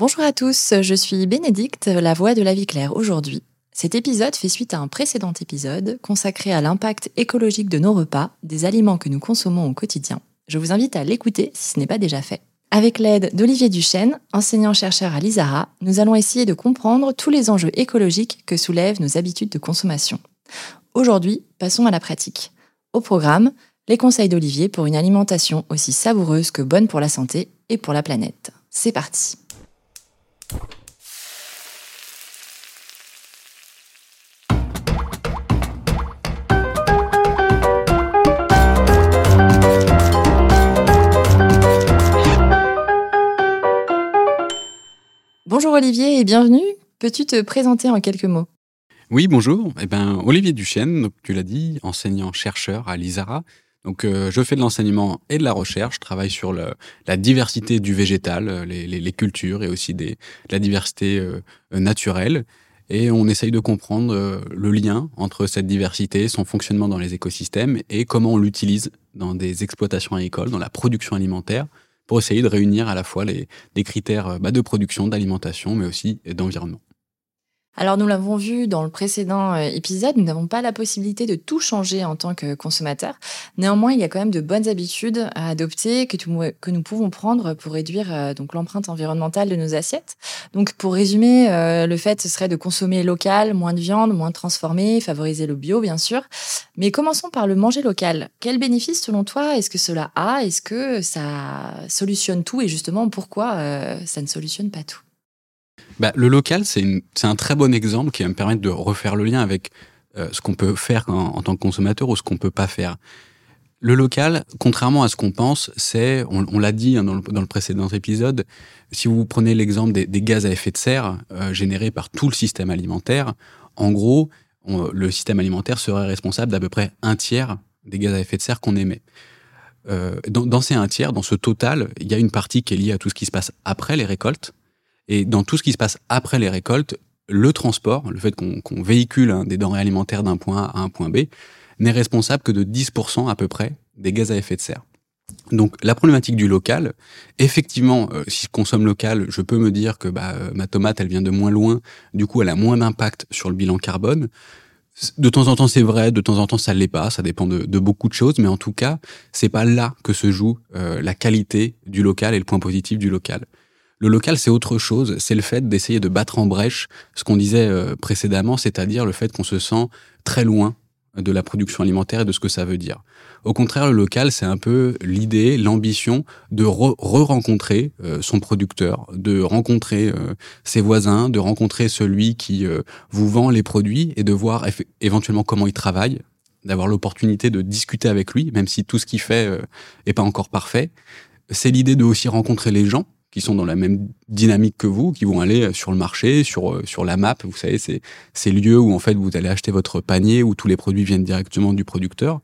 Bonjour à tous, je suis Bénédicte, la voix de la vie claire aujourd'hui. Cet épisode fait suite à un précédent épisode consacré à l'impact écologique de nos repas, des aliments que nous consommons au quotidien. Je vous invite à l'écouter si ce n'est pas déjà fait. Avec l'aide d'Olivier Duchesne, enseignant-chercheur à l'ISARA, nous allons essayer de comprendre tous les enjeux écologiques que soulèvent nos habitudes de consommation. Aujourd'hui, passons à la pratique. Au programme, les conseils d'Olivier pour une alimentation aussi savoureuse que bonne pour la santé et pour la planète. C'est parti Bonjour Olivier et bienvenue. Peux-tu te présenter en quelques mots? Oui, bonjour. Eh ben, Olivier Duchesne, tu l'as dit, enseignant-chercheur à l'ISARA. Donc, euh, je fais de l'enseignement et de la recherche. Je travaille sur la diversité du végétal, euh, les, cultures et aussi la diversité euh, naturelle. Et on essaye de comprendre le lien entre cette diversité, son fonctionnement dans les écosystèmes et comment on l'utilise dans des exploitations agricoles, dans la production alimentaire, pour essayer de réunir à la fois les, critères bah, de production, d'alimentation, mais aussi d'environnement. Alors nous l'avons vu dans le précédent euh, épisode, nous n'avons pas la possibilité de tout changer en tant que consommateur. Néanmoins, il y a quand même de bonnes habitudes à adopter que, nous pouvons prendre pour réduire euh, donc l'empreinte environnementale de nos assiettes. Donc pour résumer, euh, le fait ce serait de consommer local, moins de viande, moins transformé, favoriser le bio bien sûr. Mais commençons par le manger local. Quels bénéfices selon toi est-ce que cela a? Est-ce que ça solutionne tout? Et justement pourquoi ça ne solutionne pas tout? Bah, le local, c'est un très bon exemple qui va me permettre de refaire le lien avec euh, ce qu'on peut faire en, tant que consommateur ou ce qu'on peut pas faire. Le local, contrairement à ce qu'on pense, c'est, on, on l'a dit hein, dans, le, dans, le, précédent épisode, si vous prenez l'exemple des, des, gaz à effet de serre euh, générés par tout le système alimentaire, en gros, on, le système alimentaire serait responsable d'à peu près un tiers des gaz à effet de serre qu'on émet. Euh, dans, dans, ces un tiers, dans ce total, il y a une partie qui est liée à tout ce qui se passe après les récoltes, et dans tout ce qui se passe après les récoltes, le transport, le fait qu'on qu véhicule hein, des denrées alimentaires d'un point A à un point B, n'est responsable que de 10% à peu près des gaz à effet de serre. Donc la problématique du local, effectivement, euh, si je consomme local, je peux me dire que bah, euh, ma tomate, elle vient de moins loin, du coup elle a moins d'impact sur le bilan carbone. De temps en temps c'est vrai, de temps en temps ça l'est pas, ça dépend de, de, beaucoup de choses, mais en tout cas c'est pas là que se joue euh, la qualité du local et le point positif du local. Le local, c'est autre chose. C'est le fait d'essayer de battre en brèche ce qu'on disait euh, précédemment, c'est-à-dire le fait qu'on se sent très loin de la production alimentaire et de ce que ça veut dire. Au contraire, le local, c'est un peu l'idée, l'ambition de re-rencontrer euh, son producteur, de rencontrer euh, ses voisins, de rencontrer celui qui vous vend les produits et de voir éventuellement comment il travaille, d'avoir l'opportunité de discuter avec lui, même si tout ce qu'il fait euh, est pas encore parfait. C'est l'idée de aussi rencontrer les gens, qui sont dans la même dynamique que vous, qui vont aller sur le marché, sur, sur la map. Vous savez, c'est ces lieux où en fait vous allez acheter votre panier, où tous les produits viennent directement du producteur.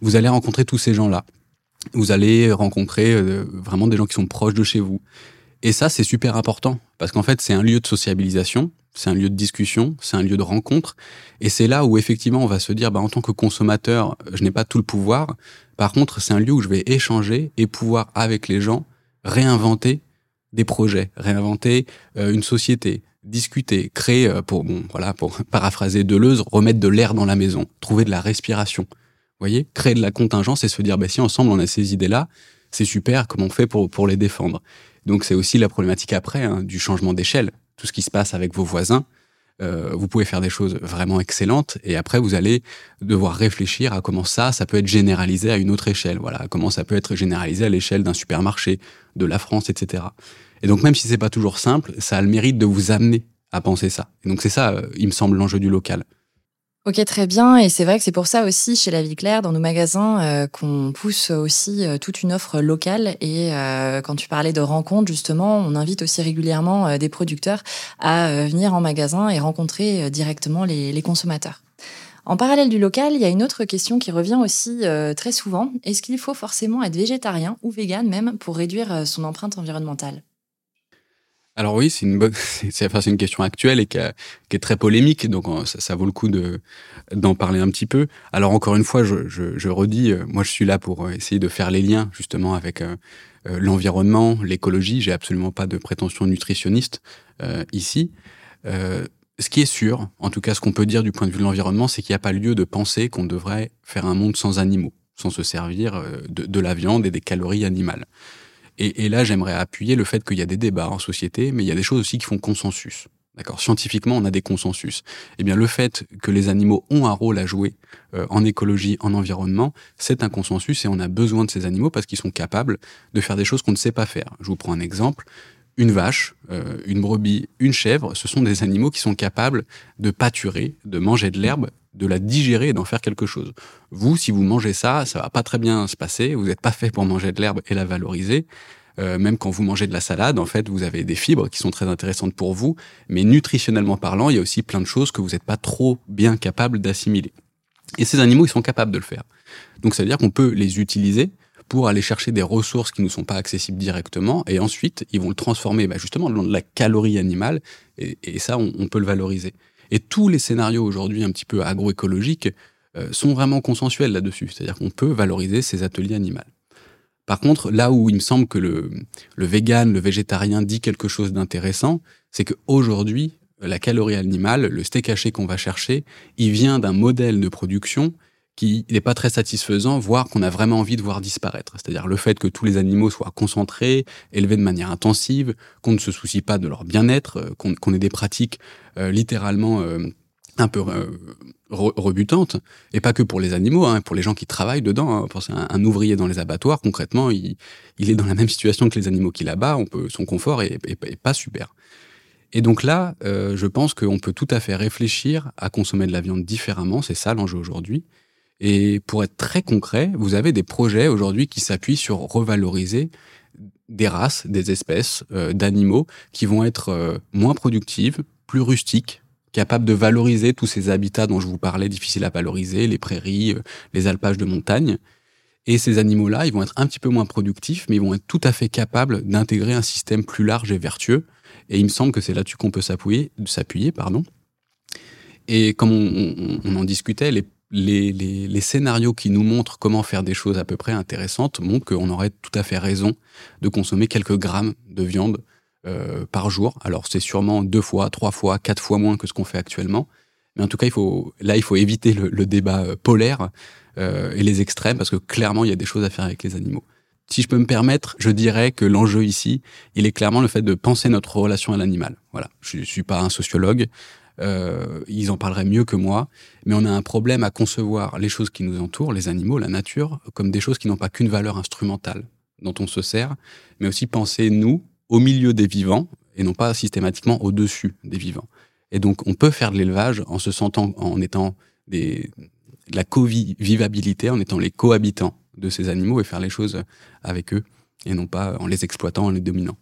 Vous allez rencontrer tous ces gens-là. Vous allez rencontrer euh, vraiment des gens qui sont proches de chez vous. Et ça, c'est super important parce qu'en fait, c'est un lieu de sociabilisation, c'est un lieu de discussion, c'est un lieu de rencontre. Et c'est là où effectivement, on va se dire, bah, en tant que consommateur, je n'ai pas tout le pouvoir. Par contre, c'est un lieu où je vais échanger et pouvoir, avec les gens, réinventer des projets, réinventer euh, une société, discuter, créer, euh, pour, bon, voilà, pour paraphraser Deleuze, remettre de l'air dans la maison, trouver de la respiration. Voyez Créer de la contingence et se dire, bah, si ensemble on a ces idées-là, c'est super, comment on fait pour, pour les défendre? Donc c'est aussi la problématique après hein, du changement d'échelle, tout ce qui se passe avec vos voisins. Euh, vous pouvez faire des choses vraiment excellentes et après vous allez devoir réfléchir à comment ça, ça peut être généralisé à une autre échelle. Voilà, comment ça peut être généralisé à l'échelle d'un supermarché, de la France, etc. Et donc même si c'est pas toujours simple, ça a le mérite de vous amener à penser ça. Et donc c'est ça, euh, il me semble, l'enjeu du local. Ok, très bien. Et c'est vrai que c'est pour ça aussi, chez La Vie Claire, dans nos magasins, euh, qu'on pousse aussi euh, toute une offre locale. Et euh, quand tu parlais de rencontres, justement, on invite aussi régulièrement des producteurs à venir en magasin et rencontrer directement les, les, consommateurs. En parallèle du local, il y a une autre question qui revient aussi très souvent. Est-ce qu'il faut forcément être végétarien ou vegan même pour réduire son empreinte environnementale? Alors oui, c'est une question actuelle et qui, est très polémique, donc ça, vaut le coup de d'en parler un petit peu. Alors encore une fois, je, redis, euh, moi je suis là pour essayer de faire les liens justement avec euh, euh, l'environnement, l'écologie. J'ai absolument pas de prétention nutritionniste ici. ce qui est sûr, en tout cas ce qu'on peut dire du point de vue de l'environnement, c'est qu'il n'y a pas lieu de penser qu'on devrait faire un monde sans animaux, sans se servir de la viande et des calories animales. Et, et là, j'aimerais appuyer le fait qu'il y a des débats en société, mais il y a des choses aussi qui font consensus. D'accord? Scientifiquement, on a des consensus. Eh bien, le fait que les animaux ont un rôle à jouer euh, en écologie, en environnement, c'est un consensus et on a besoin de ces animaux parce qu'ils sont capables de faire des choses qu'on ne sait pas faire. Je vous prends un exemple. Une vache, euh, une brebis, une chèvre, ce sont des animaux qui sont capables de pâturer, de manger de l'herbe de la digérer et d'en faire quelque chose. Vous, si vous mangez ça, ça va pas très bien se passer. Vous n'êtes pas fait pour manger de l'herbe et la valoriser. Euh, même quand vous mangez de la salade, en fait, vous avez des fibres qui sont très intéressantes pour vous, mais nutritionnellement parlant, il y a aussi plein de choses que vous n'êtes pas trop bien capable d'assimiler. Et ces animaux, ils sont capables de le faire. Donc, ça veut dire qu'on peut les utiliser pour aller chercher des ressources qui ne sont pas accessibles directement, et ensuite, ils vont le transformer bah, justement dans de la calorie animale, et, ça, on peut le valoriser. Et tous les scénarios aujourd'hui un petit peu agroécologiques euh, sont vraiment consensuels là-dessus. C'est-à-dire qu'on peut valoriser ces ateliers animaux. Par contre, là où il me semble que le, le vegan, le végétarien dit quelque chose d'intéressant, c'est qu'aujourd'hui, la calorie animale, le steak haché qu'on va chercher, il vient d'un modèle de production qui n'est pas très satisfaisant, voire qu'on a vraiment envie de voir disparaître. C'est-à-dire le fait que tous les animaux soient concentrés, élevés de manière intensive, qu'on ne se soucie pas de leur bien-être, euh, qu'on ait des pratiques euh, littéralement euh, un peu rebutantes, et pas que pour les animaux, hein, pour les gens qui travaillent dedans. Hein. Un, ouvrier dans les abattoirs, concrètement, il, il, est dans la même situation que les animaux qu'il abat, on peut, son confort est, est, pas super. Et donc là, je pense qu'on peut tout à fait réfléchir à consommer de la viande différemment, c'est ça l'enjeu aujourd'hui. Et pour être très concret, vous avez des projets aujourd'hui qui s'appuient sur revaloriser des races, des espèces euh, d'animaux qui vont être euh, moins productives, plus rustiques, capables de valoriser tous ces habitats dont je vous parlais, difficiles à valoriser, les prairies, euh, les alpages de montagne. Et ces animaux-là, ils vont être un petit peu moins productifs, mais ils vont être tout à fait capables d'intégrer un système plus large et vertueux. Et il me semble que c'est là-dessus qu'on peut s'appuyer, pardon. Et comme on, en discutait, les les, scénarios qui nous montrent comment faire des choses à peu près intéressantes montrent qu'on aurait tout à fait raison de consommer quelques grammes de viande euh, par jour. Alors c'est sûrement deux fois, trois fois, quatre fois moins que ce qu'on fait actuellement. Mais en tout cas, il faut, là, il faut éviter le, débat euh, polaire euh, et les extrêmes parce que clairement, il y a des choses à faire avec les animaux. Si je peux me permettre, je dirais que l'enjeu ici, il est clairement le fait de penser notre relation à l'animal. Voilà, je suis pas un sociologue, euh, ils en parleraient mieux que moi, mais on a un problème à concevoir les choses qui nous entourent, les animaux, la nature, comme des choses qui n'ont pas qu'une valeur instrumentale dont on se sert, mais aussi penser nous au milieu des vivants et non pas systématiquement au-dessus des vivants. Et donc on peut faire de l'élevage en se sentant, en étant des, de la co-vivabilité, en étant les cohabitants de ces animaux et faire les choses avec eux et non pas en les exploitant, en les dominant.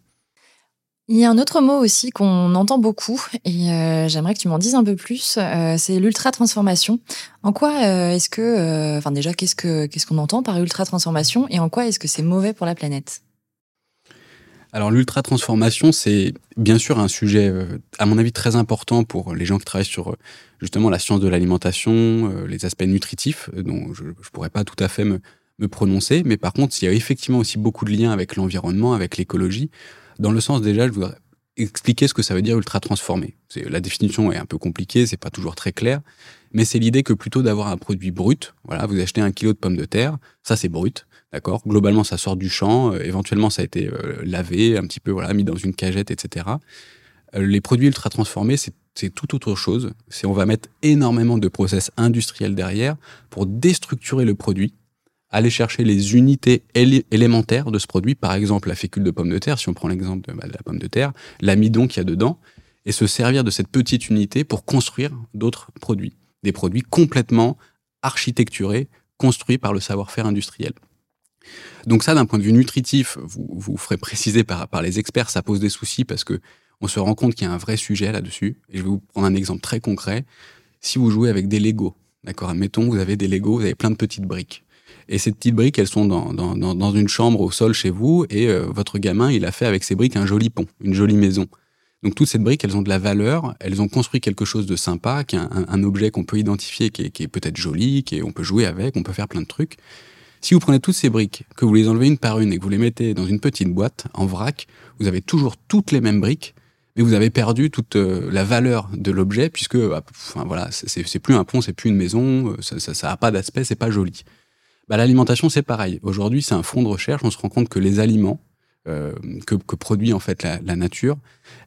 Il y a un autre mot aussi qu'on entend beaucoup et euh, j'aimerais que tu m'en dises un peu plus. Euh, c'est l'ultra transformation. En quoi euh, est-ce que, enfin déjà, qu'est-ce que qu'est-ce qu'on entend par ultra transformation et en quoi est-ce que c'est mauvais pour la planète? Alors l'ultra transformation, c'est bien sûr un sujet, à mon avis, très important pour les gens qui travaillent sur justement la science de l'alimentation, les aspects nutritifs, dont je ne pourrais pas tout à fait me, me prononcer, mais par contre, il y a effectivement aussi beaucoup de liens avec l'environnement, avec l'écologie. Dans le sens déjà, je voudrais expliquer ce que ça veut dire ultra transformé. La définition est un peu compliquée, c'est pas toujours très clair, mais c'est l'idée que plutôt d'avoir un produit brut, voilà, vous achetez un kilo de pommes de terre, ça c'est brut, d'accord? Globalement, ça sort du champ, euh, éventuellement ça a été euh, lavé, un petit peu voilà, mis dans une cagette, etc. Euh, les produits ultra transformés, c'est tout autre chose. C'est on va mettre énormément de process industriels derrière pour déstructurer le produit aller chercher les unités élémentaires de ce produit, par exemple la fécule de pomme de terre, si on prend l'exemple de, bah, la pomme de terre, l'amidon qu'il y a dedans, et se servir de cette petite unité pour construire d'autres produits. Des produits complètement architecturés, construits par le savoir-faire industriel. Donc ça, d'un point de vue nutritif, vous, vous ferez préciser par, par les experts, ça pose des soucis parce que on se rend compte qu'il y a un vrai sujet là-dessus. Et je vais vous prendre un exemple très concret. Si vous jouez avec des Legos, d'accord, admettons, vous avez des Legos, vous avez plein de petites briques. Et ces petites briques, elles sont dans, dans, dans une chambre au sol chez vous, et euh, votre gamin, il a fait avec ces briques un joli pont, une jolie maison. Donc toutes ces briques, elles ont de la valeur, elles ont construit quelque chose de sympa, qui est un, objet qu'on peut identifier, qui est, peut-être joli, qui est, on peut jouer avec, on peut faire plein de trucs. Si vous prenez toutes ces briques, que vous les enlevez une par une et que vous les mettez dans une petite boîte en vrac, vous avez toujours toutes les mêmes briques, mais vous avez perdu toute euh, la valeur de l'objet puisque, bah, enfin voilà, c'est plus un pont, c'est plus une maison, euh, ça, ça, ça a pas d'aspect, c'est pas joli. Bah, l'alimentation c'est pareil. Aujourd'hui, c'est un fond de recherche. On se rend compte que les aliments euh, que, que, produit en fait la, la, nature,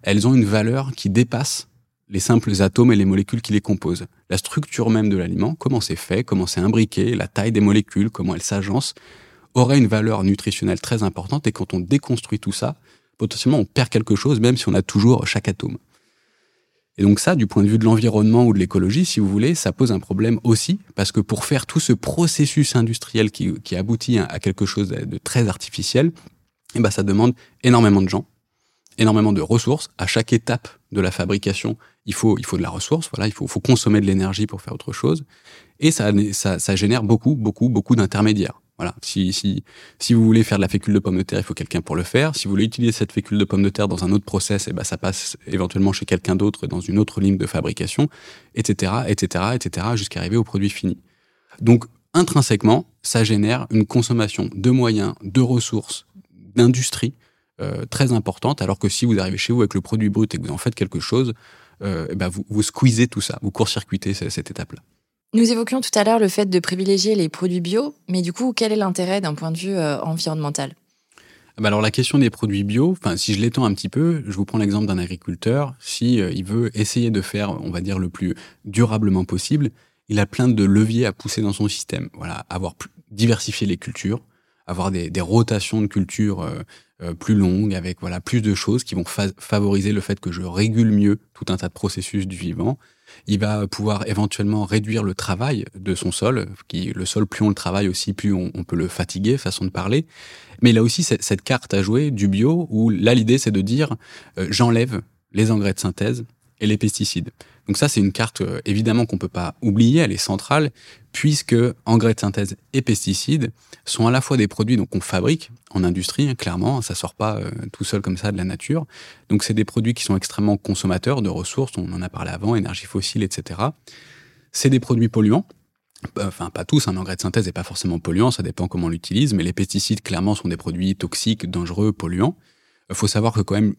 elles ont une valeur qui dépasse les simples atomes et les molécules qui les composent. La structure même de l'aliment, comment c'est fait, comment c'est imbriqué, la taille des molécules, comment elles s'agencent, aurait une valeur nutritionnelle très importante. Et quand on déconstruit tout ça, potentiellement on perd quelque chose, même si on a toujours chaque atome. Et donc ça, du point de vue de l'environnement ou de l'écologie, si vous voulez, ça pose un problème aussi, parce que pour faire tout ce processus industriel qui, aboutit à quelque chose de très artificiel, eh ben ça demande énormément de gens, énormément de ressources. À chaque étape de la fabrication, il faut, il faut de la ressource. Voilà, il faut, consommer de l'énergie pour faire autre chose. Et ça, ça génère beaucoup, beaucoup, beaucoup d'intermédiaires. Voilà. Si, si, si vous voulez faire de la fécule de pomme de terre, il faut quelqu'un pour le faire. Si vous voulez utiliser cette fécule de pomme de terre dans un autre process, eh ben, ça passe éventuellement chez quelqu'un d'autre dans une autre ligne de fabrication, etc., etc., etc., jusqu'à arriver au produit fini. Donc, intrinsèquement, ça génère une consommation de moyens, de ressources, d'industrie euh, très importante, alors que si vous arrivez chez vous avec le produit brut et que vous en faites quelque chose, euh, eh ben vous, vous squeezez tout ça, vous court-circuitez cette, étape-là. Nous évoquions tout à l'heure le fait de privilégier les produits bio, mais du coup, quel est l'intérêt d'un point de vue euh, environnemental? Ah bah alors la question des produits bio, enfin si je l'étends un petit peu, je vous prends l'exemple d'un agriculteur. Si il veut essayer de faire, on va dire le plus durablement possible, il a plein de leviers à pousser dans son système. Voilà, avoir diversifier les cultures, avoir des, rotations de culture euh, euh, plus longues, avec voilà plus de choses qui vont favoriser le fait que je régule mieux tout un tas de processus du vivant. Il va pouvoir éventuellement réduire le travail de son sol, qui le sol plus on le travaille aussi, plus on, peut le fatiguer, façon de parler. Mais il a aussi cette, cette carte à jouer du bio, où là l'idée c'est de dire euh, j'enlève les engrais de synthèse et les pesticides. Donc ça, c'est une carte euh, évidemment qu'on peut pas oublier, elle est centrale, puisque engrais de synthèse et pesticides sont à la fois des produits qu'on fabrique en industrie, hein, clairement, ça sort pas euh, tout seul comme ça de la nature. Donc c'est des produits qui sont extrêmement consommateurs de ressources, on en a parlé avant, énergie fossile, etc. C'est des produits polluants. Enfin, pas tous, un engrais de synthèse n'est pas forcément polluant, ça dépend comment on l'utilise, mais les pesticides, clairement, sont des produits toxiques, dangereux, polluants. Il faut savoir que quand même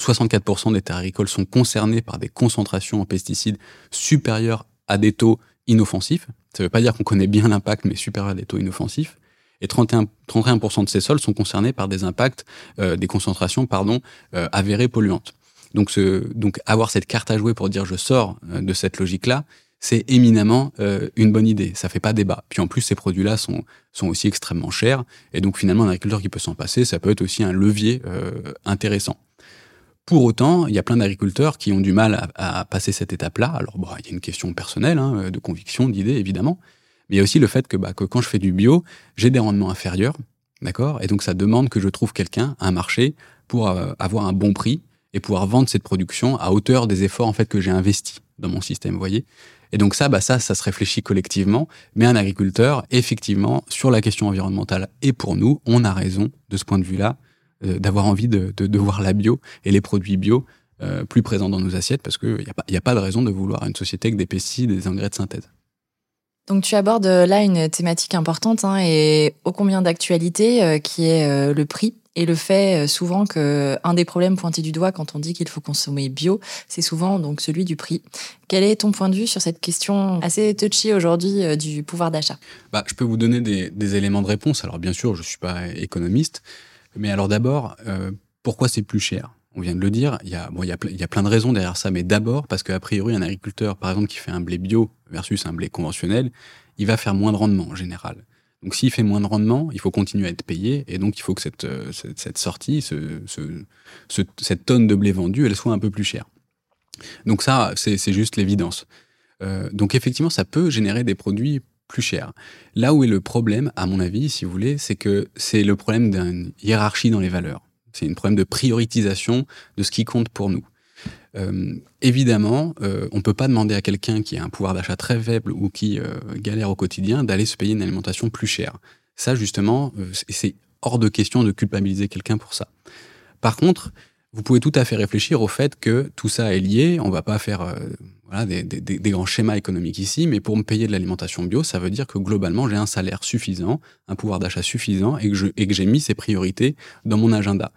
64% des terres agricoles sont concernés par des concentrations en pesticides supérieures à des taux inoffensifs. Ça ne veut pas dire qu'on connaît bien l'impact, mais supérieur à des taux inoffensifs. Et 31%, 31 de ces sols sont concernés par des impacts, euh, des concentrations, pardon, euh, avérées polluantes. Donc, ce, donc, avoir cette carte à jouer pour dire je sors euh, de cette logique-là, c'est éminemment euh, une bonne idée. Ça fait pas débat. Puis en plus, ces produits-là sont, sont aussi extrêmement chers. Et donc finalement, un agriculteur qui peut s'en passer, ça peut être aussi un levier euh, intéressant. Pour autant, il y a plein d'agriculteurs qui ont du mal à, passer cette étape-là. Alors, bon, il y a une question personnelle, hein, de conviction, d'idée, évidemment. Mais il y a aussi le fait que, bah, que quand je fais du bio, j'ai des rendements inférieurs, d'accord? Et donc, ça demande que je trouve quelqu'un, un marché, pour euh, avoir un bon prix et pouvoir vendre cette production à hauteur des efforts en fait que j'ai investis dans mon système, voyez? Et donc ça, bah ça, ça se réfléchit collectivement. Mais un agriculteur, effectivement, sur la question environnementale et pour nous, on a raison de ce point de vue-là d'avoir envie de, de, voir la bio et les produits bio euh, plus présents dans nos assiettes parce qu'il n'y a, pas, a pas de raison de vouloir une société avec des pesticides et des engrais de synthèse. Donc tu abordes euh, là une thématique importante hein, et ô combien d'actualité qui est le prix et le fait souvent que un des problèmes pointés du doigt quand on dit qu'il faut consommer bio, c'est souvent donc celui du prix. Quel est ton point de vue sur cette question assez touchy aujourd'hui du pouvoir d'achat? Bah, Je peux vous donner des, des, éléments de réponse. Alors bien sûr, je ne suis pas économiste, mais alors d'abord, euh, pourquoi c'est plus cher? On vient de le dire, il y, a, bon, il, y a plein de raisons derrière ça, mais d'abord parce qu'a priori, un agriculteur, par exemple, qui fait un blé bio versus un blé conventionnel, il va faire moins de rendement en général. Donc s'il fait moins de rendement, il faut continuer à être payé, et donc il faut que cette, euh, cette, sortie, ce, ce, cette tonne de blé vendu, elle soit un peu plus chère. Donc ça, c'est juste l'évidence. Euh, donc effectivement, ça peut générer des produits plus cher. Là où est le problème, à mon avis, si vous voulez, c'est que c'est le problème d'une hiérarchie dans les valeurs. C'est un problème de prioritisation de ce qui compte pour nous. Euh, évidemment, euh, on ne peut pas demander à quelqu'un qui a un pouvoir d'achat très faible ou qui euh, galère au quotidien d'aller se payer une alimentation plus chère. Ça, justement, c'est hors de question de culpabiliser quelqu'un pour ça. Par contre, vous pouvez tout à fait réfléchir au fait que tout ça est lié. On va pas faire euh, des, grands schémas économiques ici, mais pour me payer de l'alimentation bio, ça veut dire que globalement, j'ai un salaire suffisant, un pouvoir d'achat suffisant et que j'ai mis ces priorités dans mon agenda.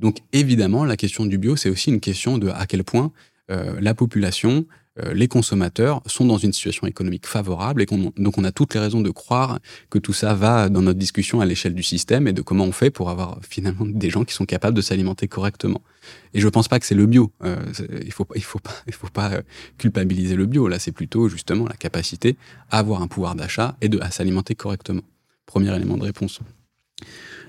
Donc évidemment, la question du bio, c'est aussi une question de à quel point euh, la population les consommateurs sont dans une situation économique favorable et donc on a toutes les raisons de croire que tout ça va dans notre discussion à l'échelle du système et de comment on fait pour avoir finalement des gens qui sont capables de s'alimenter correctement. Et je ne pense pas que c'est le bio. Euh, il il faut pas il faut pas euh, culpabiliser le bio. Là, c'est plutôt justement la capacité à avoir un pouvoir d'achat et de à s'alimenter correctement. Premier élément de réponse.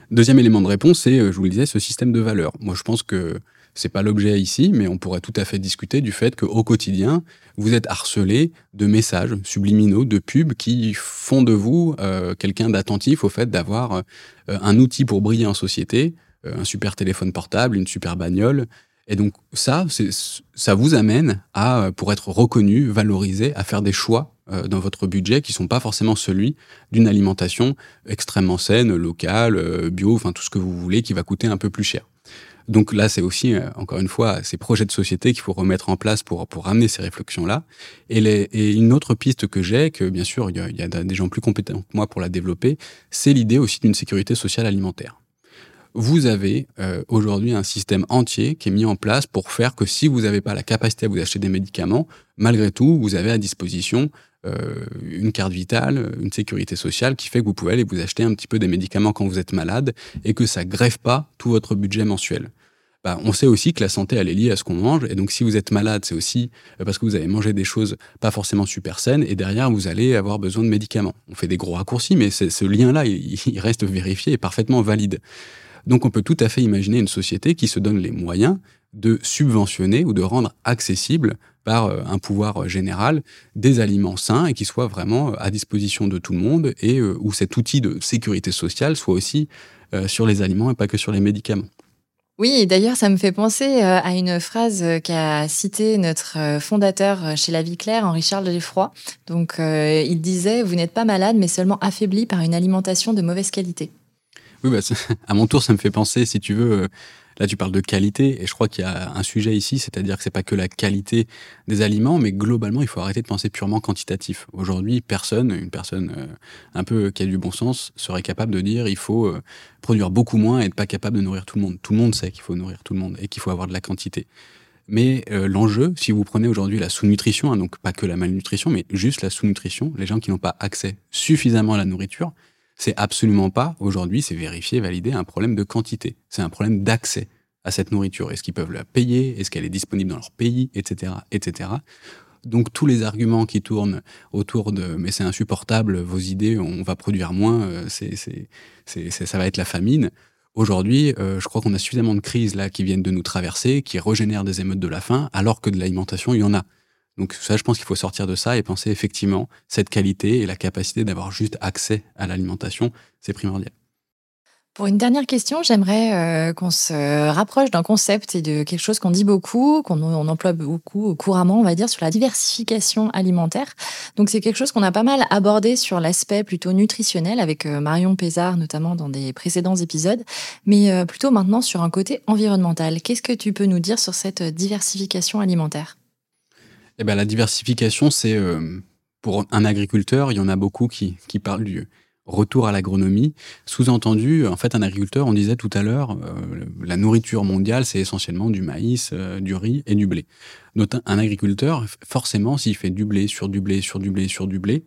Deuxième élément de réponse, c'est, je vous le disais, ce système de valeurs. Moi, je pense que c'est pas l'objet ici, mais on pourrait tout à fait discuter du fait qu'au quotidien, vous êtes harcelé de messages subliminaux, de pubs qui font de vous euh, quelqu'un d'attentif au fait d'avoir euh, un outil pour briller en société, euh, un super téléphone portable, une super bagnole. Et donc ça, ça vous amène à, pour être reconnu, valorisé, à faire des choix dans votre budget qui sont pas forcément celui d'une alimentation extrêmement saine, locale, bio, enfin tout ce que vous voulez, qui va coûter un peu plus cher. Donc là, c'est aussi, euh, encore une fois, ces projets de société qu'il faut remettre en place pour, pour amener ces réflexions-là. Et, une autre piste que j'ai, que bien sûr, il y, a, il y, a, des gens plus compétents que moi pour la développer, c'est l'idée aussi d'une sécurité sociale alimentaire. Vous avez euh, aujourd'hui un système entier qui est mis en place pour faire que si vous n'avez pas la capacité à vous acheter des médicaments, malgré tout, vous avez à disposition euh, une carte vitale, une sécurité sociale qui fait que vous pouvez aller vous acheter un petit peu des médicaments quand vous êtes malade et que ça grève pas tout votre budget mensuel. Bah, on sait aussi que la santé, elle est liée à ce qu'on mange. Et donc, si vous êtes malade, c'est aussi euh, parce que vous avez mangé des choses pas forcément super saines. Et derrière, vous allez avoir besoin de médicaments. On fait des gros raccourcis, mais ce lien-là, il, reste vérifié et parfaitement valide. Donc, on peut tout à fait imaginer une société qui se donne les moyens de subventionner ou de rendre accessible par euh, un pouvoir général des aliments sains et qui soient vraiment euh, à disposition de tout le monde et où cet outil de sécurité sociale soit aussi sur les aliments et pas que sur les médicaments. Oui, d'ailleurs, ça me fait penser à une phrase qu'a citée notre fondateur chez La Vie Claire, Henri-Charles Lefroy. Donc, il disait Vous n'êtes pas malade, mais seulement affaibli par une alimentation de mauvaise qualité. Oui, bah, à mon tour, ça me fait penser, si tu veux, Là, tu parles de qualité, et je crois qu'il y a un sujet ici, c'est-à-dire que c'est pas que la qualité des aliments, mais globalement, il faut arrêter de penser purement quantitatif. Aujourd'hui, personne, une personne euh, un peu qui a du bon sens, serait capable de dire il faut euh, produire beaucoup moins et être pas capable de nourrir tout le monde. Tout le monde sait qu'il faut nourrir tout le monde et qu'il faut avoir de la quantité. Mais euh, l'enjeu, si vous prenez aujourd'hui la sous-nutrition, hein, donc pas que la malnutrition, mais juste la sous-nutrition, les gens qui n'ont pas accès suffisamment à la nourriture, c'est absolument pas, aujourd'hui, c'est vérifié, validé, un problème de quantité. C'est un problème d'accès à cette nourriture. Est-ce qu'ils peuvent la payer? Est-ce qu'elle est disponible dans leur pays? Etc. etc. Donc tous les arguments qui tournent autour de mais c'est insupportable, vos idées, on va produire moins, euh, ça va être la famine. Aujourd'hui, euh, je crois qu'on a suffisamment de crises là qui viennent de nous traverser, qui régénèrent des émeutes de la faim, alors que de l'alimentation, il y en a. Donc ça, je pense qu'il faut sortir de ça et penser effectivement cette qualité et la capacité d'avoir juste accès à l'alimentation, c'est primordial. Pour une dernière question, j'aimerais euh, qu'on se rapproche d'un concept et de quelque chose qu'on dit beaucoup, qu'on emploie beaucoup couramment, on va dire, sur la diversification alimentaire. Donc c'est quelque chose qu'on a pas mal abordé sur l'aspect plutôt nutritionnel avec euh, Marion Pézard, notamment dans des précédents épisodes, mais euh, plutôt maintenant sur un côté environnemental. Qu'est-ce que tu peux nous dire sur cette diversification alimentaire? Eh ben, la diversification, c'est euh, pour un agriculteur, il y en a beaucoup qui, qui parlent du retour à l'agronomie. Sous-entendu, en fait, un agriculteur, on disait tout à l'heure, euh, la nourriture mondiale, c'est essentiellement du maïs, euh, du riz et du blé. Donc, un agriculteur, forcément, s'il fait du blé sur du blé sur du blé sur du blé,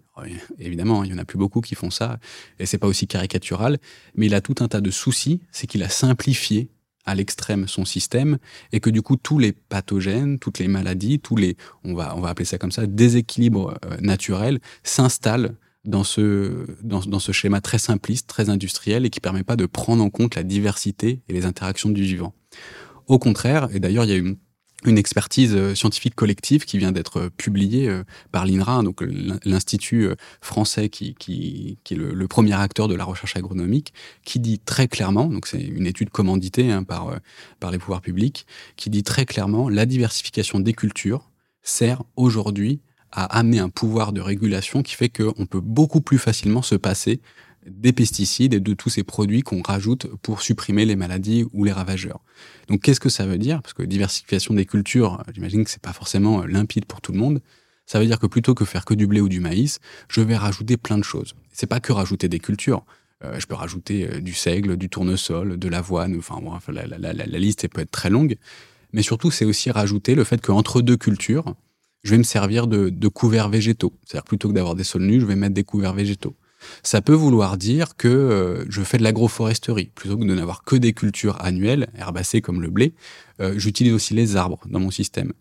évidemment, il y en a plus beaucoup qui font ça, et c'est pas aussi caricatural, mais il a tout un tas de soucis, c'est qu'il a simplifié à l'extrême son système et que du coup tous les pathogènes, toutes les maladies, tous les, on va, on va appeler ça comme ça, déséquilibres euh, naturels s'installent dans ce, dans, ce schéma très simpliste, très industriel et qui permet pas de prendre en compte la diversité et les interactions du vivant. Au contraire, et d'ailleurs il y a une une expertise euh, scientifique collective qui vient d'être euh, publiée euh, par l'INRA, donc l'institut français qui, est le, premier acteur de la recherche agronomique, qui dit très clairement, donc c'est une étude commanditée hein, par, par les pouvoirs publics, qui dit très clairement la diversification des cultures sert aujourd'hui à amener un pouvoir de régulation qui fait qu'on peut beaucoup plus facilement se passer des pesticides et de tous ces produits qu'on rajoute pour supprimer les maladies ou les ravageurs. Donc qu'est-ce que ça veut dire? Parce que diversification des cultures, j'imagine que c'est pas forcément limpide pour tout le monde. Ça veut dire que plutôt que faire que du blé ou du maïs, je vais rajouter plein de choses. C'est pas que rajouter des cultures. Euh, je peux rajouter euh, du seigle, du tournesol, de l'avoine. Enfin, bon, la, la, liste peut être très longue. Mais surtout, c'est aussi rajouter le fait qu'entre deux cultures, je vais me servir de, de couverts végétaux. C'est-à-dire plutôt que d'avoir des sols nus, je vais mettre des couverts végétaux. Ça peut vouloir dire que euh, je fais de l'agroforesterie. Plutôt que de n'avoir que des cultures annuelles, herbacées comme le blé, euh, j'utilise aussi les arbres dans mon système.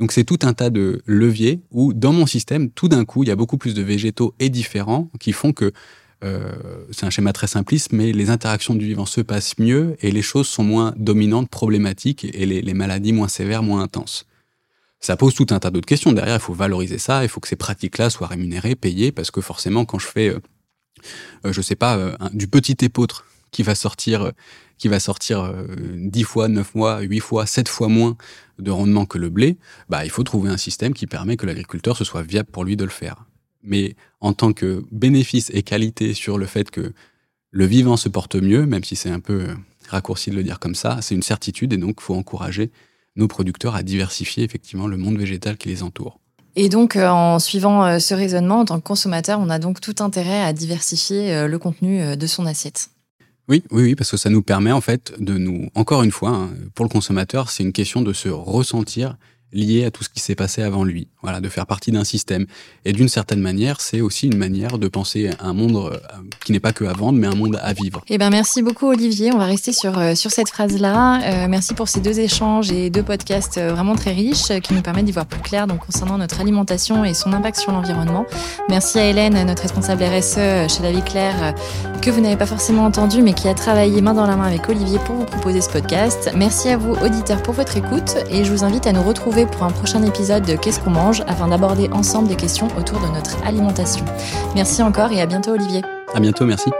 Donc c'est tout un tas de leviers où dans mon système, tout d'un coup, il y a beaucoup plus de végétaux et différents qui font que euh, c'est un schéma très simpliste, mais les interactions du vivant se passent mieux et les choses sont moins dominantes, problématiques et les, les maladies moins sévères, moins intenses. Ça pose tout un tas d'autres questions. Derrière, il faut valoriser ça, il faut que ces pratiques-là soient rémunérées, payées, parce que forcément, quand je fais je sais pas, euh, du petit épeautre qui va sortir, euh, qui va sortir 10 fois, 9 mois, 8 fois, 7 fois moins de rendement que le blé, bah, il faut trouver un système qui permet que l'agriculteur se soit viable pour lui de le faire. Mais en tant que bénéfice et qualité sur le fait que le vivant se porte mieux, même si c'est un peu raccourci de le dire comme ça, c'est une certitude et donc il faut encourager nos producteurs à diversifier effectivement le monde végétal qui les entoure. Et donc, euh, en suivant euh, ce raisonnement, en tant que consommateur, on a donc tout intérêt à diversifier euh, le contenu de son assiette. Oui, oui, oui, parce que ça nous permet en fait de nous, encore une fois, hein, pour le consommateur, c'est une question de se ressentir lié à tout ce qui s'est passé avant lui. Voilà, de faire partie d'un système. Et d'une certaine manière, c'est aussi une manière de penser un monde euh, qui n'est pas que à vendre, mais un monde à vivre. Eh ben, merci beaucoup, Olivier. On va rester sur, euh, sur cette phrase-là. Euh, merci pour ces deux échanges et deux podcasts vraiment très riches qui nous permettent d'y voir plus clair donc, concernant notre alimentation et son impact sur l'environnement. Merci à Hélène, notre responsable RSE chez La Vie Claire, que vous n'avez pas forcément entendu, mais qui a travaillé main dans la main avec Olivier pour vous proposer ce podcast. Merci à vous, auditeurs, pour votre écoute et je vous invite à nous pour un prochain épisode de Qu'est-ce qu'on mange afin d'aborder ensemble des questions autour de notre alimentation. Merci encore et à bientôt Olivier. À bientôt, merci.